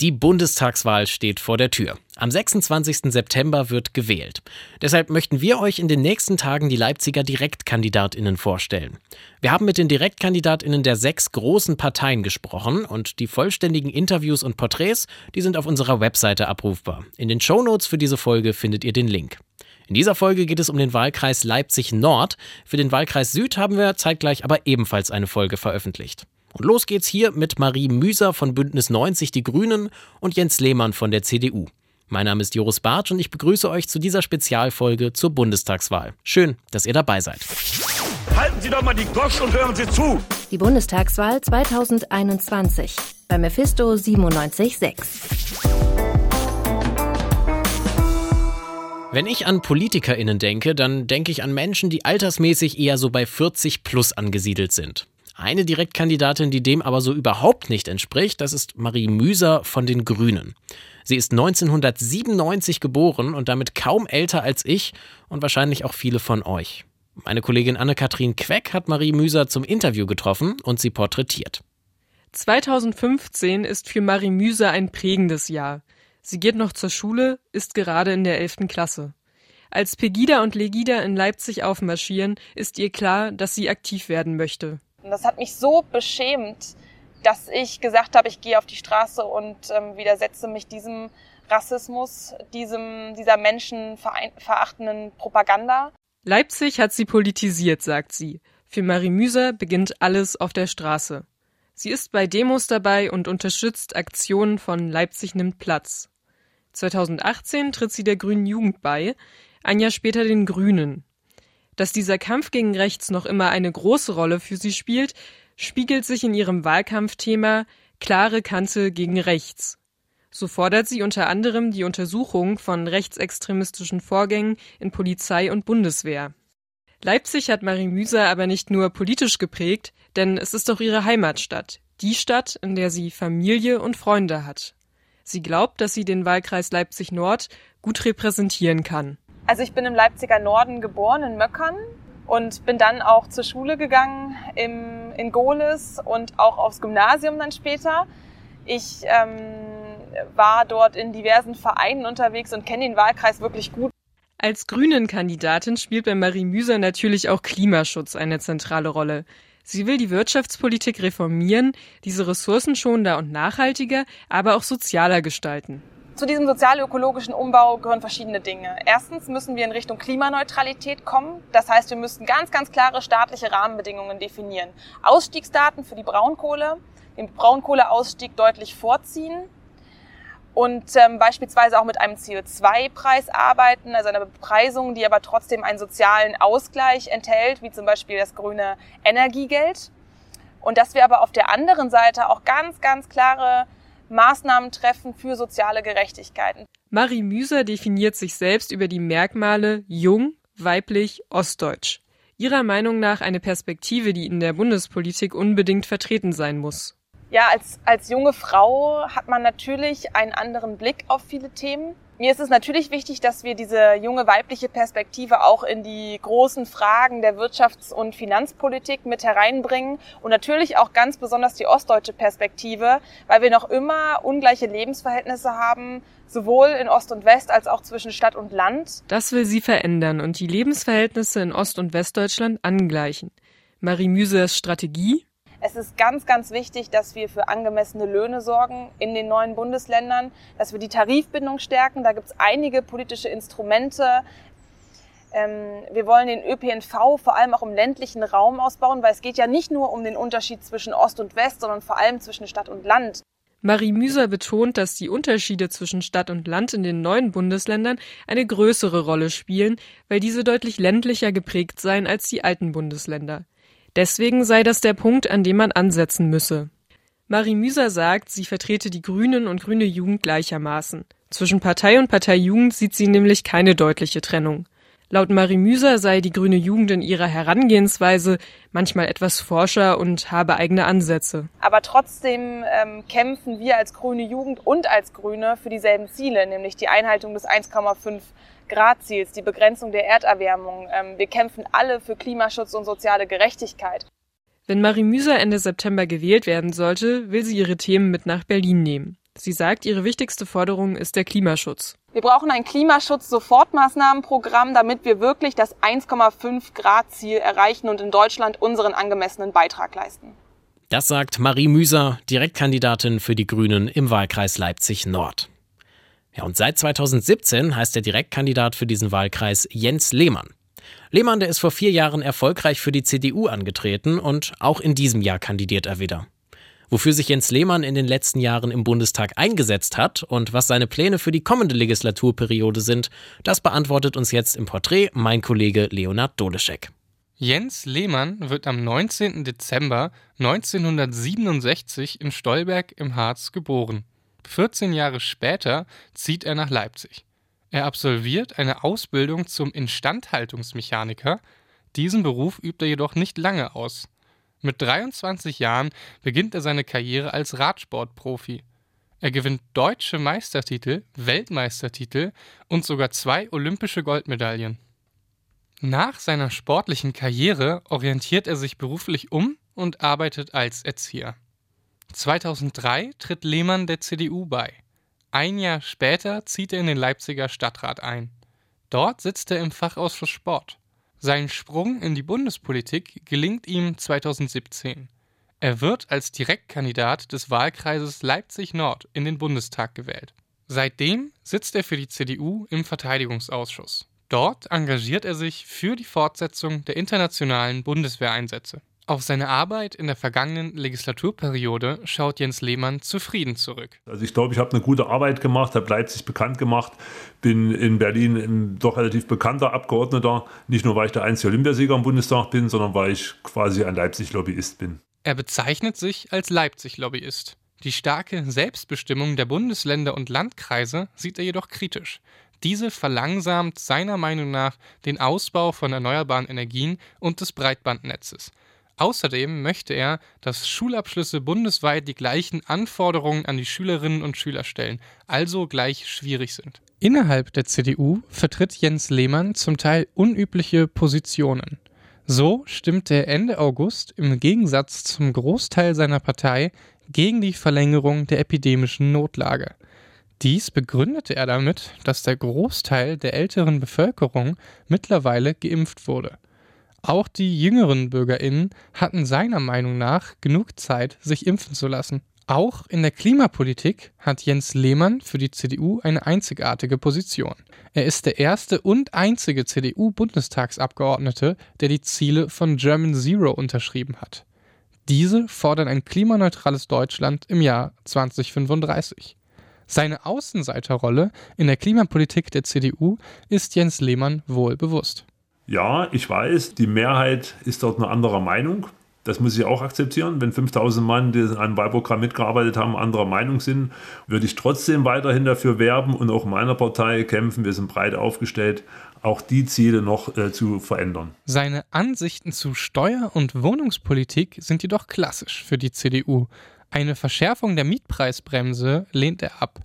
Die Bundestagswahl steht vor der Tür. Am 26. September wird gewählt. Deshalb möchten wir euch in den nächsten Tagen die Leipziger Direktkandidatinnen vorstellen. Wir haben mit den Direktkandidatinnen der sechs großen Parteien gesprochen und die vollständigen Interviews und Porträts, die sind auf unserer Webseite abrufbar. In den Shownotes für diese Folge findet ihr den Link. In dieser Folge geht es um den Wahlkreis Leipzig Nord. Für den Wahlkreis Süd haben wir zeitgleich aber ebenfalls eine Folge veröffentlicht. Und los geht's hier mit Marie Müser von Bündnis 90 Die Grünen und Jens Lehmann von der CDU. Mein Name ist Joris Bartsch und ich begrüße euch zu dieser Spezialfolge zur Bundestagswahl. Schön, dass ihr dabei seid. Halten Sie doch mal die Gosch und hören Sie zu. Die Bundestagswahl 2021 bei Mephisto 97.6. Wenn ich an PolitikerInnen denke, dann denke ich an Menschen, die altersmäßig eher so bei 40 plus angesiedelt sind. Eine Direktkandidatin, die dem aber so überhaupt nicht entspricht, das ist Marie Müser von den Grünen. Sie ist 1997 geboren und damit kaum älter als ich und wahrscheinlich auch viele von euch. Meine Kollegin Anne-Kathrin Queck hat Marie Müser zum Interview getroffen und sie porträtiert. 2015 ist für Marie Müser ein prägendes Jahr. Sie geht noch zur Schule, ist gerade in der 11. Klasse. Als Pegida und Legida in Leipzig aufmarschieren, ist ihr klar, dass sie aktiv werden möchte. Und das hat mich so beschämt, dass ich gesagt habe, ich gehe auf die Straße und ähm, widersetze mich diesem Rassismus, diesem, dieser menschenverachtenden Propaganda. Leipzig hat sie politisiert, sagt sie. Für Marie Müser beginnt alles auf der Straße. Sie ist bei Demos dabei und unterstützt Aktionen von Leipzig nimmt Platz. 2018 tritt sie der Grünen Jugend bei, ein Jahr später den Grünen. Dass dieser Kampf gegen rechts noch immer eine große Rolle für sie spielt, spiegelt sich in ihrem Wahlkampfthema klare Kante gegen rechts. So fordert sie unter anderem die Untersuchung von rechtsextremistischen Vorgängen in Polizei und Bundeswehr. Leipzig hat Marie Müser aber nicht nur politisch geprägt, denn es ist auch ihre Heimatstadt, die Stadt, in der sie Familie und Freunde hat. Sie glaubt, dass sie den Wahlkreis Leipzig Nord gut repräsentieren kann. Also ich bin im Leipziger Norden geboren, in Möckern und bin dann auch zur Schule gegangen im, in Gohlis und auch aufs Gymnasium dann später. Ich ähm, war dort in diversen Vereinen unterwegs und kenne den Wahlkreis wirklich gut. Als Grünen-Kandidatin spielt bei Marie Müser natürlich auch Klimaschutz eine zentrale Rolle. Sie will die Wirtschaftspolitik reformieren, diese ressourcenschonender und nachhaltiger, aber auch sozialer gestalten. Zu diesem sozial-ökologischen Umbau gehören verschiedene Dinge. Erstens müssen wir in Richtung Klimaneutralität kommen. Das heißt, wir müssten ganz, ganz klare staatliche Rahmenbedingungen definieren. Ausstiegsdaten für die Braunkohle, den Braunkohleausstieg deutlich vorziehen und ähm, beispielsweise auch mit einem CO2-Preis arbeiten, also einer Bepreisung, die aber trotzdem einen sozialen Ausgleich enthält, wie zum Beispiel das grüne Energiegeld. Und dass wir aber auf der anderen Seite auch ganz, ganz klare Maßnahmen treffen für soziale Gerechtigkeiten. Marie Müser definiert sich selbst über die Merkmale jung, weiblich, ostdeutsch. Ihrer Meinung nach eine Perspektive, die in der Bundespolitik unbedingt vertreten sein muss. Ja, als, als junge Frau hat man natürlich einen anderen Blick auf viele Themen. Mir ist es natürlich wichtig, dass wir diese junge weibliche Perspektive auch in die großen Fragen der Wirtschafts- und Finanzpolitik mit hereinbringen und natürlich auch ganz besonders die ostdeutsche Perspektive, weil wir noch immer ungleiche Lebensverhältnisse haben, sowohl in Ost und West als auch zwischen Stadt und Land. Das will sie verändern und die Lebensverhältnisse in Ost- und Westdeutschland angleichen. Marie Müsers Strategie es ist ganz, ganz wichtig, dass wir für angemessene Löhne sorgen in den neuen Bundesländern, dass wir die Tarifbindung stärken. Da gibt es einige politische Instrumente. Ähm, wir wollen den ÖPNV vor allem auch im ländlichen Raum ausbauen, weil es geht ja nicht nur um den Unterschied zwischen Ost und West, sondern vor allem zwischen Stadt und Land. Marie Müser betont, dass die Unterschiede zwischen Stadt und Land in den neuen Bundesländern eine größere Rolle spielen, weil diese deutlich ländlicher geprägt seien als die alten Bundesländer. Deswegen sei das der Punkt, an dem man ansetzen müsse. Marie Müser sagt, sie vertrete die Grünen und Grüne Jugend gleichermaßen. Zwischen Partei und Parteijugend sieht sie nämlich keine deutliche Trennung. Laut Marie Müser sei die grüne Jugend in ihrer Herangehensweise manchmal etwas forscher und habe eigene Ansätze. Aber trotzdem ähm, kämpfen wir als grüne Jugend und als Grüne für dieselben Ziele, nämlich die Einhaltung des 1,5 Grad-Ziels, die Begrenzung der Erderwärmung. Ähm, wir kämpfen alle für Klimaschutz und soziale Gerechtigkeit. Wenn Marie Müser Ende September gewählt werden sollte, will sie ihre Themen mit nach Berlin nehmen. Sie sagt, ihre wichtigste Forderung ist der Klimaschutz. Wir brauchen ein Klimaschutz-Sofortmaßnahmenprogramm, damit wir wirklich das 1,5 Grad Ziel erreichen und in Deutschland unseren angemessenen Beitrag leisten. Das sagt Marie Müser, Direktkandidatin für die Grünen im Wahlkreis Leipzig Nord. Ja, und seit 2017 heißt der Direktkandidat für diesen Wahlkreis Jens Lehmann. Lehmann, der ist vor vier Jahren erfolgreich für die CDU angetreten und auch in diesem Jahr kandidiert er wieder. Wofür sich Jens Lehmann in den letzten Jahren im Bundestag eingesetzt hat und was seine Pläne für die kommende Legislaturperiode sind, das beantwortet uns jetzt im Porträt mein Kollege Leonard Doleschek. Jens Lehmann wird am 19. Dezember 1967 in Stolberg im Harz geboren. 14 Jahre später zieht er nach Leipzig. Er absolviert eine Ausbildung zum Instandhaltungsmechaniker. Diesen Beruf übt er jedoch nicht lange aus. Mit 23 Jahren beginnt er seine Karriere als Radsportprofi. Er gewinnt deutsche Meistertitel, Weltmeistertitel und sogar zwei olympische Goldmedaillen. Nach seiner sportlichen Karriere orientiert er sich beruflich um und arbeitet als Erzieher. 2003 tritt Lehmann der CDU bei. Ein Jahr später zieht er in den Leipziger Stadtrat ein. Dort sitzt er im Fachausschuss Sport. Sein Sprung in die Bundespolitik gelingt ihm 2017. Er wird als Direktkandidat des Wahlkreises Leipzig Nord in den Bundestag gewählt. Seitdem sitzt er für die CDU im Verteidigungsausschuss. Dort engagiert er sich für die Fortsetzung der internationalen Bundeswehreinsätze. Auf seine Arbeit in der vergangenen Legislaturperiode schaut Jens Lehmann zufrieden zurück. Also ich glaube, ich habe eine gute Arbeit gemacht, habe Leipzig bekannt gemacht, bin in Berlin ein doch relativ bekannter Abgeordneter, nicht nur weil ich der einzige Olympiasieger im Bundestag bin, sondern weil ich quasi ein Leipzig-Lobbyist bin. Er bezeichnet sich als Leipzig-Lobbyist. Die starke Selbstbestimmung der Bundesländer und Landkreise sieht er jedoch kritisch. Diese verlangsamt seiner Meinung nach den Ausbau von erneuerbaren Energien und des Breitbandnetzes. Außerdem möchte er, dass Schulabschlüsse bundesweit die gleichen Anforderungen an die Schülerinnen und Schüler stellen, also gleich schwierig sind. Innerhalb der CDU vertritt Jens Lehmann zum Teil unübliche Positionen. So stimmte er Ende August im Gegensatz zum Großteil seiner Partei gegen die Verlängerung der epidemischen Notlage. Dies begründete er damit, dass der Großteil der älteren Bevölkerung mittlerweile geimpft wurde. Auch die jüngeren Bürgerinnen hatten seiner Meinung nach genug Zeit, sich impfen zu lassen. Auch in der Klimapolitik hat Jens Lehmann für die CDU eine einzigartige Position. Er ist der erste und einzige CDU-Bundestagsabgeordnete, der die Ziele von German Zero unterschrieben hat. Diese fordern ein klimaneutrales Deutschland im Jahr 2035. Seine Außenseiterrolle in der Klimapolitik der CDU ist Jens Lehmann wohl bewusst. Ja, ich weiß, die Mehrheit ist dort eine andere Meinung. Das muss ich auch akzeptieren. Wenn 5000 Mann, die an einem Wahlprogramm mitgearbeitet haben, anderer Meinung sind, würde ich trotzdem weiterhin dafür werben und auch meiner Partei kämpfen. Wir sind breit aufgestellt, auch die Ziele noch äh, zu verändern. Seine Ansichten zu Steuer- und Wohnungspolitik sind jedoch klassisch für die CDU. Eine Verschärfung der Mietpreisbremse lehnt er ab.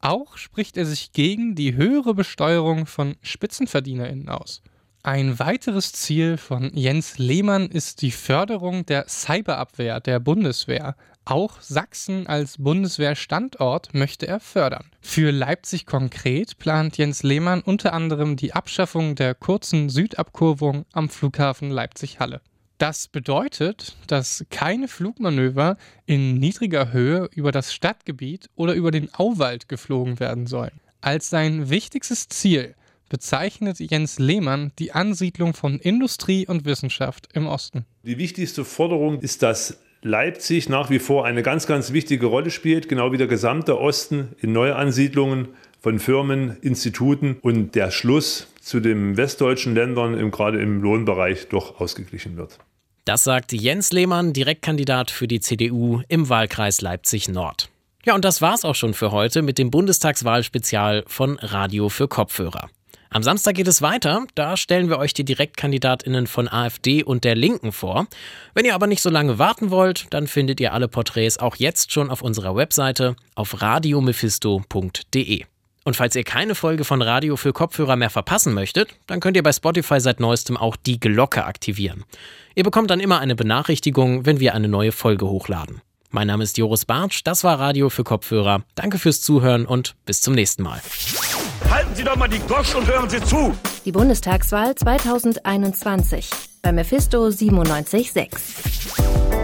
Auch spricht er sich gegen die höhere Besteuerung von SpitzenverdienerInnen aus. Ein weiteres Ziel von Jens Lehmann ist die Förderung der Cyberabwehr der Bundeswehr. Auch Sachsen als Bundeswehrstandort möchte er fördern. Für Leipzig konkret plant Jens Lehmann unter anderem die Abschaffung der kurzen Südabkurvung am Flughafen Leipzig-Halle. Das bedeutet, dass keine Flugmanöver in niedriger Höhe über das Stadtgebiet oder über den Auwald geflogen werden sollen. Als sein wichtigstes Ziel bezeichnet Jens Lehmann die Ansiedlung von Industrie und Wissenschaft im Osten. Die wichtigste Forderung ist, dass Leipzig nach wie vor eine ganz, ganz wichtige Rolle spielt, genau wie der gesamte Osten in Neuansiedlungen von Firmen, Instituten und der Schluss zu den westdeutschen Ländern, im, gerade im Lohnbereich, doch ausgeglichen wird. Das sagt Jens Lehmann, Direktkandidat für die CDU im Wahlkreis Leipzig Nord. Ja, und das war's auch schon für heute mit dem Bundestagswahlspezial von Radio für Kopfhörer. Am Samstag geht es weiter. Da stellen wir euch die Direktkandidatinnen von AfD und der Linken vor. Wenn ihr aber nicht so lange warten wollt, dann findet ihr alle Porträts auch jetzt schon auf unserer Webseite auf radiomephisto.de. Und falls ihr keine Folge von Radio für Kopfhörer mehr verpassen möchtet, dann könnt ihr bei Spotify seit neuestem auch die Glocke aktivieren. Ihr bekommt dann immer eine Benachrichtigung, wenn wir eine neue Folge hochladen. Mein Name ist Joris Bartsch, das war Radio für Kopfhörer. Danke fürs Zuhören und bis zum nächsten Mal. Halten Sie doch mal die Gosch und hören Sie zu. Die Bundestagswahl 2021 bei Mephisto 976.